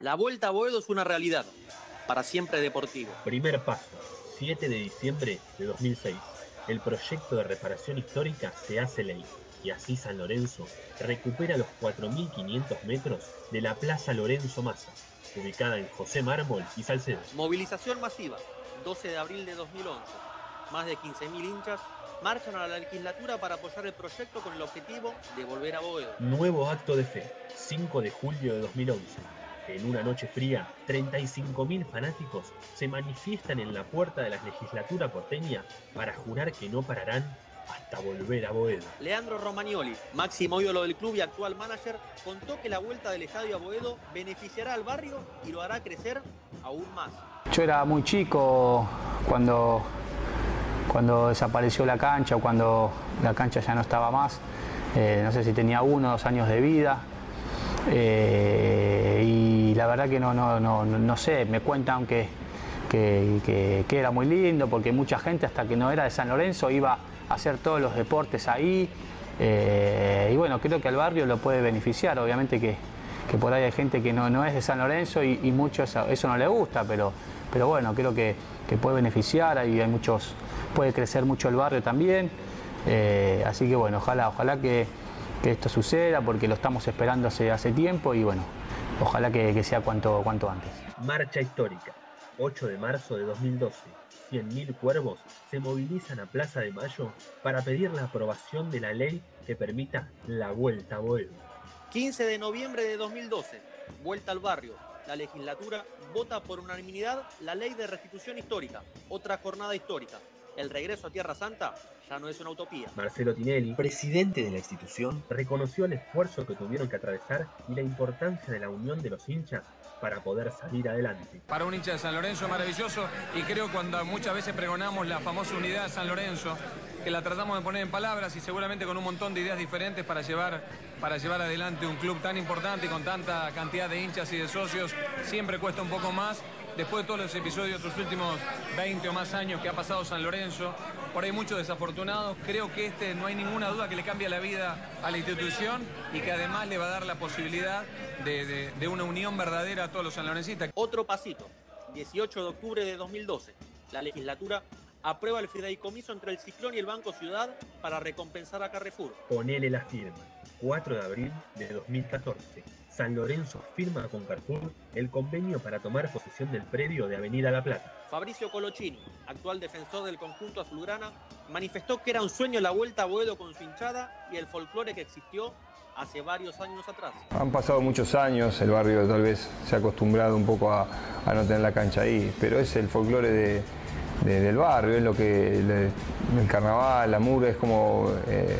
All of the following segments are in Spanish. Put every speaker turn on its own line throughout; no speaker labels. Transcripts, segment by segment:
La vuelta a Boedo es una realidad, para siempre deportivo.
Primer paso, 7 de diciembre de 2006. El proyecto de reparación histórica se hace ley y así San Lorenzo recupera los 4.500 metros de la Plaza Lorenzo Massa, ubicada en José Mármol y Salcedo.
Movilización masiva, 12 de abril de 2011. Más de 15.000 hinchas marchan a la legislatura para apoyar el proyecto con el objetivo de volver a Boedo.
Nuevo acto de fe, 5 de julio de 2011. En una noche fría, 35.000 fanáticos se manifiestan en la puerta de la legislatura porteña para jurar que no pararán hasta volver a Boedo.
Leandro Romagnoli, máximo ídolo del club y actual manager, contó que la vuelta del estadio a Boedo beneficiará al barrio y lo hará crecer aún más.
Yo era muy chico cuando, cuando desapareció la cancha o cuando la cancha ya no estaba más. Eh, no sé si tenía uno o dos años de vida. Eh, y la verdad que no, no, no, no sé, me cuentan que, que, que, era muy lindo porque mucha gente hasta que no era de San Lorenzo iba a hacer todos los deportes ahí. Eh, y bueno, creo que al barrio lo puede beneficiar, obviamente que, que por ahí hay gente que no, no es de San Lorenzo y, y mucho eso, eso, no le gusta, pero, pero bueno, creo que, que puede beneficiar, ahí hay muchos, puede crecer mucho el barrio también. Eh, así que bueno, ojalá, ojalá que, que esto suceda porque lo estamos esperando hace, hace tiempo y bueno, ojalá que, que sea cuanto, cuanto antes.
Marcha histórica, 8 de marzo de 2012. 100.000 cuervos se movilizan a Plaza de Mayo para pedir la aprobación de la ley que permita la vuelta a Boedo.
15 de noviembre de 2012, vuelta al barrio. La legislatura vota por unanimidad la ley de restitución histórica, otra jornada histórica. El regreso a Tierra Santa ya no es una utopía.
Marcelo Tinelli, presidente de la institución, reconoció el esfuerzo que tuvieron que atravesar y la importancia de la unión de los hinchas para poder salir adelante.
Para un hincha de San Lorenzo es maravilloso y creo cuando muchas veces pregonamos la famosa unidad de San Lorenzo, que la tratamos de poner en palabras y seguramente con un montón de ideas diferentes para llevar, para llevar adelante un club tan importante y con tanta cantidad de hinchas y de socios, siempre cuesta un poco más. Después de todos los episodios, los últimos 20 o más años que ha pasado San Lorenzo, por ahí muchos desafortunados, creo que este no hay ninguna duda que le cambia la vida a la institución y que además le va a dar la posibilidad de, de, de una unión verdadera a todos los sanlorencistas.
Otro pasito, 18 de octubre de 2012, la legislatura aprueba el fideicomiso entre el Ciclón y el Banco Ciudad para recompensar a Carrefour.
Ponele la firma, 4 de abril de 2014. San Lorenzo firma con Carrefour el convenio para tomar posesión del predio de Avenida La Plata.
Fabricio Colochini, actual defensor del conjunto azulgrana, manifestó que era un sueño la vuelta a Boedo con su hinchada y el folclore que existió hace varios años atrás.
Han pasado muchos años, el barrio tal vez se ha acostumbrado un poco a, a no tener la cancha ahí, pero es el folclore de, de, del barrio, es lo que el carnaval, la murga, es como, eh,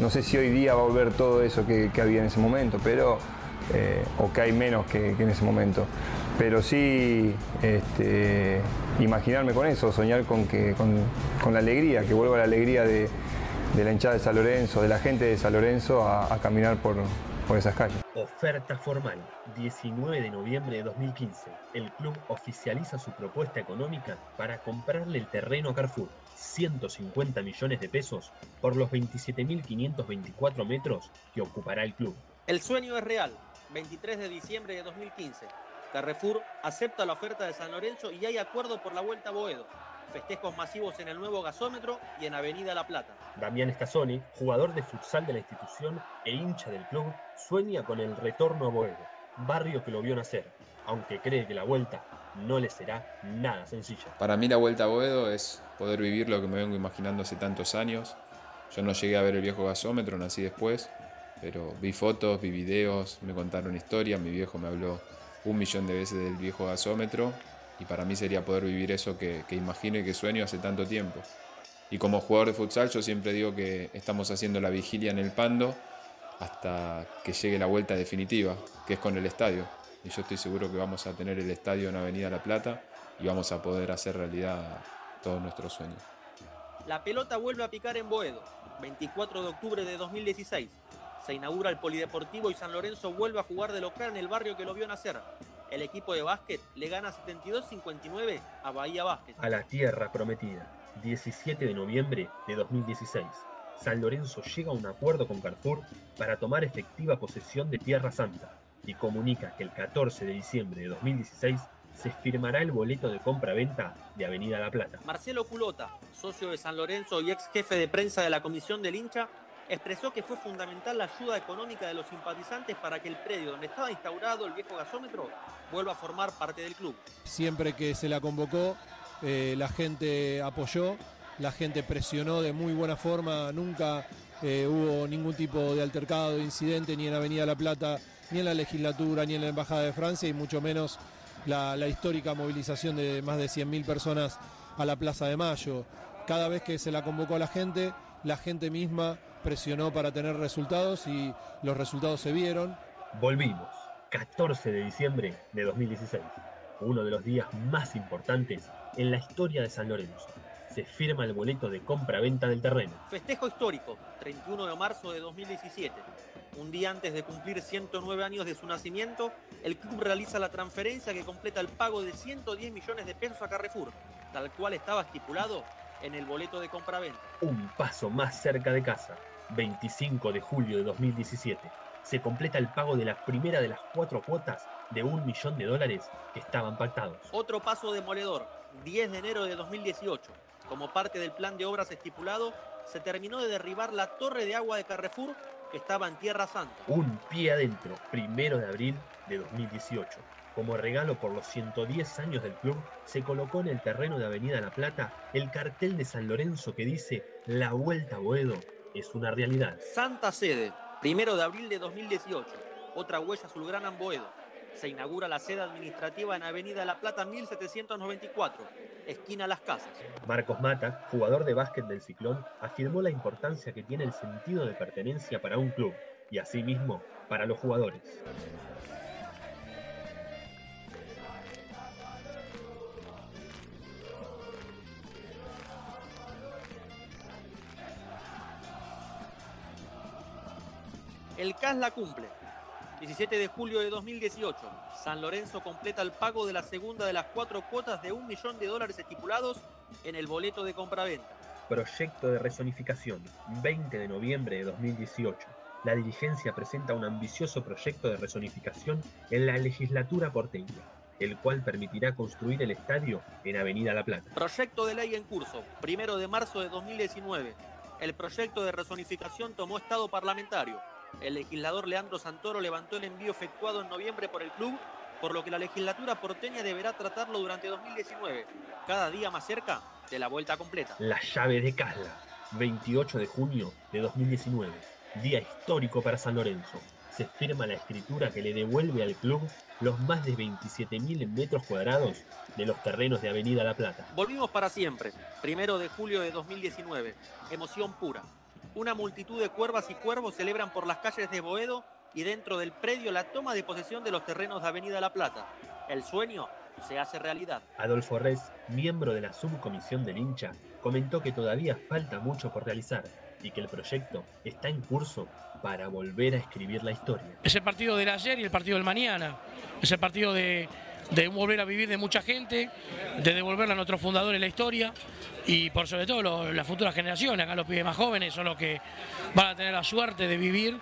no sé si hoy día va a volver todo eso que, había en ese momento, pero eh, o que hay menos que, en ese momento. Pero sí este, imaginarme con eso, soñar con, que, con, la alegría, que vuelva la alegría de, la hinchada de San Lorenzo, de la gente de San Lorenzo a caminar por, por esas calles.
Oferta formal, 19 de noviembre de 2015. El club oficializa su propuesta económica para comprarle el terreno a Carrefour. 150 millones de pesos por los 27.524 metros que ocupará el club.
El sueño es real. 23 de diciembre de 2015. Carrefour acepta la oferta de San Lorenzo y hay acuerdo por la vuelta a Boedo. Festejos masivos en el nuevo gasómetro y en Avenida La Plata.
Damián Escazoni, jugador de futsal de la institución e hincha del club, sueña con el retorno a Boedo, barrio que lo vio nacer, aunque cree que la vuelta no le será nada sencilla.
Para mí la vuelta a Boedo es poder vivir lo que me vengo imaginando hace tantos años. Yo no llegué a ver el viejo gasómetro, nací después, pero vi fotos, vi videos, me contaron historias, mi viejo me habló un millón de veces del viejo gasómetro y para mí sería poder vivir eso que, que, imagino y que sueño hace tanto tiempo. Y como jugador de futsal yo siempre digo que estamos haciendo la vigilia en el Pando hasta que llegue la vuelta definitiva, que es con el estadio. Y yo estoy seguro que vamos a tener el estadio en Avenida La Plata y vamos a poder hacer realidad todos nuestros sueños.
La pelota vuelve a picar en Boedo, 24 de octubre de 2016 se inaugura el Polideportivo y San Lorenzo vuelve a jugar de local en el barrio que lo vio nacer. El equipo de básquet le gana 72-59 a Bahía Básquet.
A la tierra prometida, 17 de noviembre de 2016. San Lorenzo llega a un acuerdo con Carrefour para tomar efectiva posesión de Tierra Santa. y comunica que el 14 de diciembre de 2016 se firmará el boleto de compra-venta de Avenida La Plata.
Marcelo Culota, socio de San Lorenzo y ex jefe de prensa de la comisión del hincha, expresó que fue fundamental la ayuda económica de los simpatizantes para que el predio donde estaba instaurado el viejo gasómetro vuelva a formar parte del club.
Siempre que se la convocó, eh, la gente apoyó, la gente presionó de muy buena forma, nunca eh, hubo ningún tipo de altercado, de incidente, ni en Avenida La Plata, ni en la legislatura, ni en la Embajada de Francia, y mucho menos la, la histórica movilización de más de 100.000 personas a la Plaza de Mayo. Cada vez que se la convocó a la gente, la gente misma presionó para tener resultados y los resultados se vieron.
Volvimos, 14 de diciembre de 2016, uno de los días más importantes en la historia de San Lorenzo. Se firma el boleto de compra-venta del terreno.
Festejo histórico, 31 de marzo de 2017. Un día antes de cumplir 109 años de su nacimiento, el club realiza la transferencia que completa el pago de 110 millones de pesos a Carrefour, tal cual estaba estipulado en el boleto de compra-venta.
Un paso más cerca de casa, 25 de julio de 2017. Se completa el pago de la primera de las cuatro cuotas de un millón de dólares que estaban pactados.
Otro paso demoledor, 10 de enero de 2018. Como parte del plan de obras estipulado, se terminó de derribar la torre de agua de Carrefour que estaba en Tierra Santa.
Un pie adentro, primero de abril de 2018. Como regalo por los 110 años del club, se colocó en el terreno de Avenida La Plata el cartel de San Lorenzo que dice La Vuelta a Boedo es una realidad.
Santa Sede, primero de abril de 2018. Otra huella azulgrana en Boedo. Se inaugura la sede administrativa en Avenida La Plata 1794, esquina Las Casas.
Marcos Mata, jugador de básquet del Ciclón, afirmó la importancia que tiene el sentido de pertenencia para un club y asimismo para los jugadores.
El CAS la cumple. 17 de julio de 2018, San Lorenzo completa el pago de la segunda de las cuatro cuotas de un millón de dólares estipulados en el boleto de compraventa.
Proyecto de resonificación, 20 de noviembre de 2018. La dirigencia presenta un ambicioso proyecto de resonificación en la legislatura porteña, el cual permitirá construir el estadio en Avenida La Plata.
Proyecto de ley en curso, primero de marzo de 2019. El proyecto de resonificación tomó estado parlamentario. El legislador Leandro Santoro levantó el envío efectuado en noviembre por el club, por lo que la legislatura porteña deberá tratarlo durante 2019, cada día más cerca de la vuelta completa.
La llave de Casla, 28 de junio de 2019, día histórico para San Lorenzo. Se firma la escritura que le devuelve al club los más de 27.000 metros cuadrados de los terrenos de Avenida La Plata.
Volvimos para siempre, primero de julio de 2019, emoción pura. Una multitud de cuervas y cuervos celebran por las calles de Boedo y dentro del predio la toma de posesión de los terrenos de Avenida La Plata. El sueño se hace realidad.
Adolfo Res, miembro de la subcomisión del hincha, comentó que todavía falta mucho por realizar y que el proyecto está en curso para volver a escribir la historia.
Es el partido del ayer y el partido del mañana. Es el partido de, de volver a vivir de mucha gente, de devolverle a nuestros fundadores la historia y por sobre todo las futuras generaciones, acá los pibes más jóvenes son los que van a tener la suerte de vivir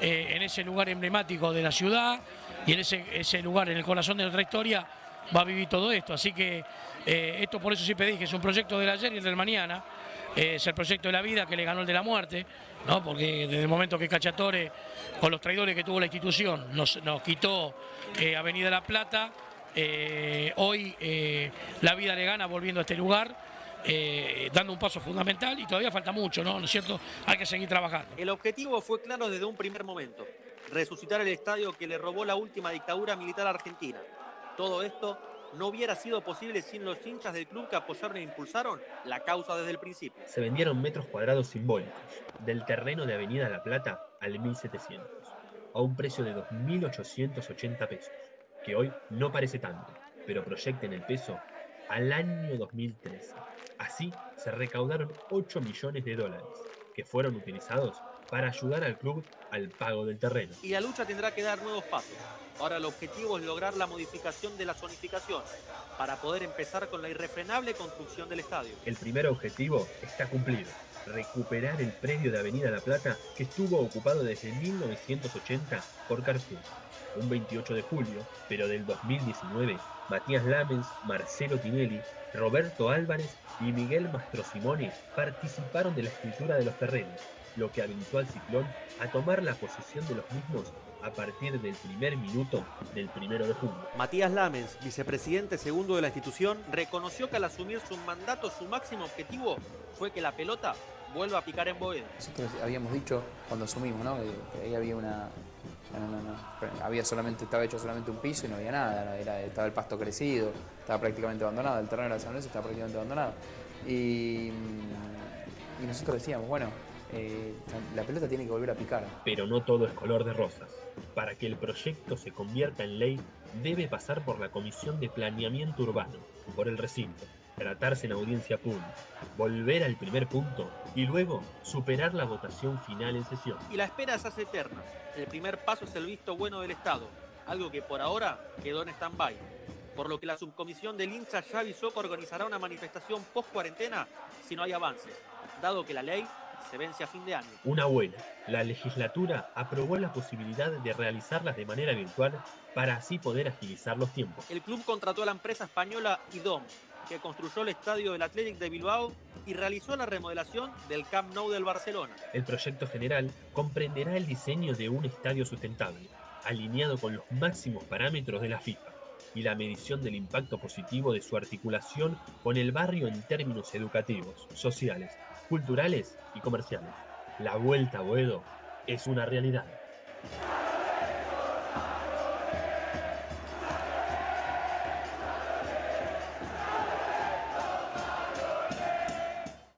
eh, en ese lugar emblemático de la ciudad y en ese, lugar, en el corazón de nuestra historia, va a vivir todo esto. Así que eh, esto por eso siempre dije, es un proyecto del ayer y el del mañana. Eh, es el proyecto de la vida que le ganó el de la muerte, ¿no? porque desde el momento que Cachatore, con los traidores que tuvo la institución, nos, nos quitó Avenida La Plata, eh, hoy eh, la vida le gana volviendo a este lugar, eh, dando un paso fundamental y todavía falta mucho, ¿no? ¿No es cierto? Hay que seguir trabajando.
El objetivo fue claro desde un primer momento, resucitar el estadio que le robó la última dictadura militar argentina. Todo esto no hubiera sido posible sin los hinchas del club que apoyaron e impulsaron la causa desde el principio.
Se vendieron metros cuadrados simbólicos, del terreno de Avenida La Plata al 1700, a un precio de 2.880 pesos, que hoy no parece tanto, pero proyecten el peso al año 2013. Así se recaudaron 8 millones de dólares, que fueron utilizados para ayudar al club al pago del terreno.
Y la lucha tendrá que dar nuevos pasos. Ahora el objetivo es lograr la modificación de la zonificación para poder empezar con la irrefrenable construcción del estadio.
El primer objetivo está cumplido. Recuperar el predio de Avenida La Plata que estuvo ocupado desde 1980 por Carrefour. Un 28 de julio, pero del 2019, Matías Lamens, Marcelo Tinelli, Roberto Álvarez y Miguel Mastrosimone participaron de la escritura de los terrenos, lo que habilitó al Ciclón a tomar la posesión de los mismos a partir del primer minuto del primero de julio.
Matías Lamens, vicepresidente segundo de la institución, reconoció que al asumir su mandato su máximo objetivo fue que la pelota vuelva a picar en Boedo.
Nosotros habíamos dicho cuando asumimos, ¿no? Que, ahí había una. había solamente, estaba hecho solamente un piso y no había nada, era, estaba el pasto crecido, estaba prácticamente abandonado, el terreno de la San Luis estaba prácticamente abandonado. Y, y nosotros decíamos, bueno, eh, la pelota tiene que volver a picar.
Pero no todo es color de rosas. Para que el proyecto se convierta en ley, debe pasar por la Comisión de Planeamiento Urbano, por el recinto, tratarse en audiencia pública, volver al primer punto y luego superar la votación final en sesión.
Y la espera se hace eterna. El primer paso es el visto bueno del Estado, algo que por ahora quedó en stand-by. Por lo que la subcomisión del hincha ya avisó que organizará una manifestación post-cuarentena si no hay avances, dado que la ley se vence a fin de año.
Una buena. La legislatura aprobó la posibilidad de realizarlas de manera virtual para así poder agilizar los tiempos.
El club contrató a la empresa española IDOM, que construyó el estadio del Athletic de Bilbao y realizó la remodelación del Camp Nou del Barcelona.
El proyecto general comprenderá el diseño de un estadio sustentable, alineado con los máximos parámetros de la FIFA y la medición del impacto positivo de su articulación con el barrio en términos educativos, sociales culturales y comerciales. La vuelta a Boedo es una realidad.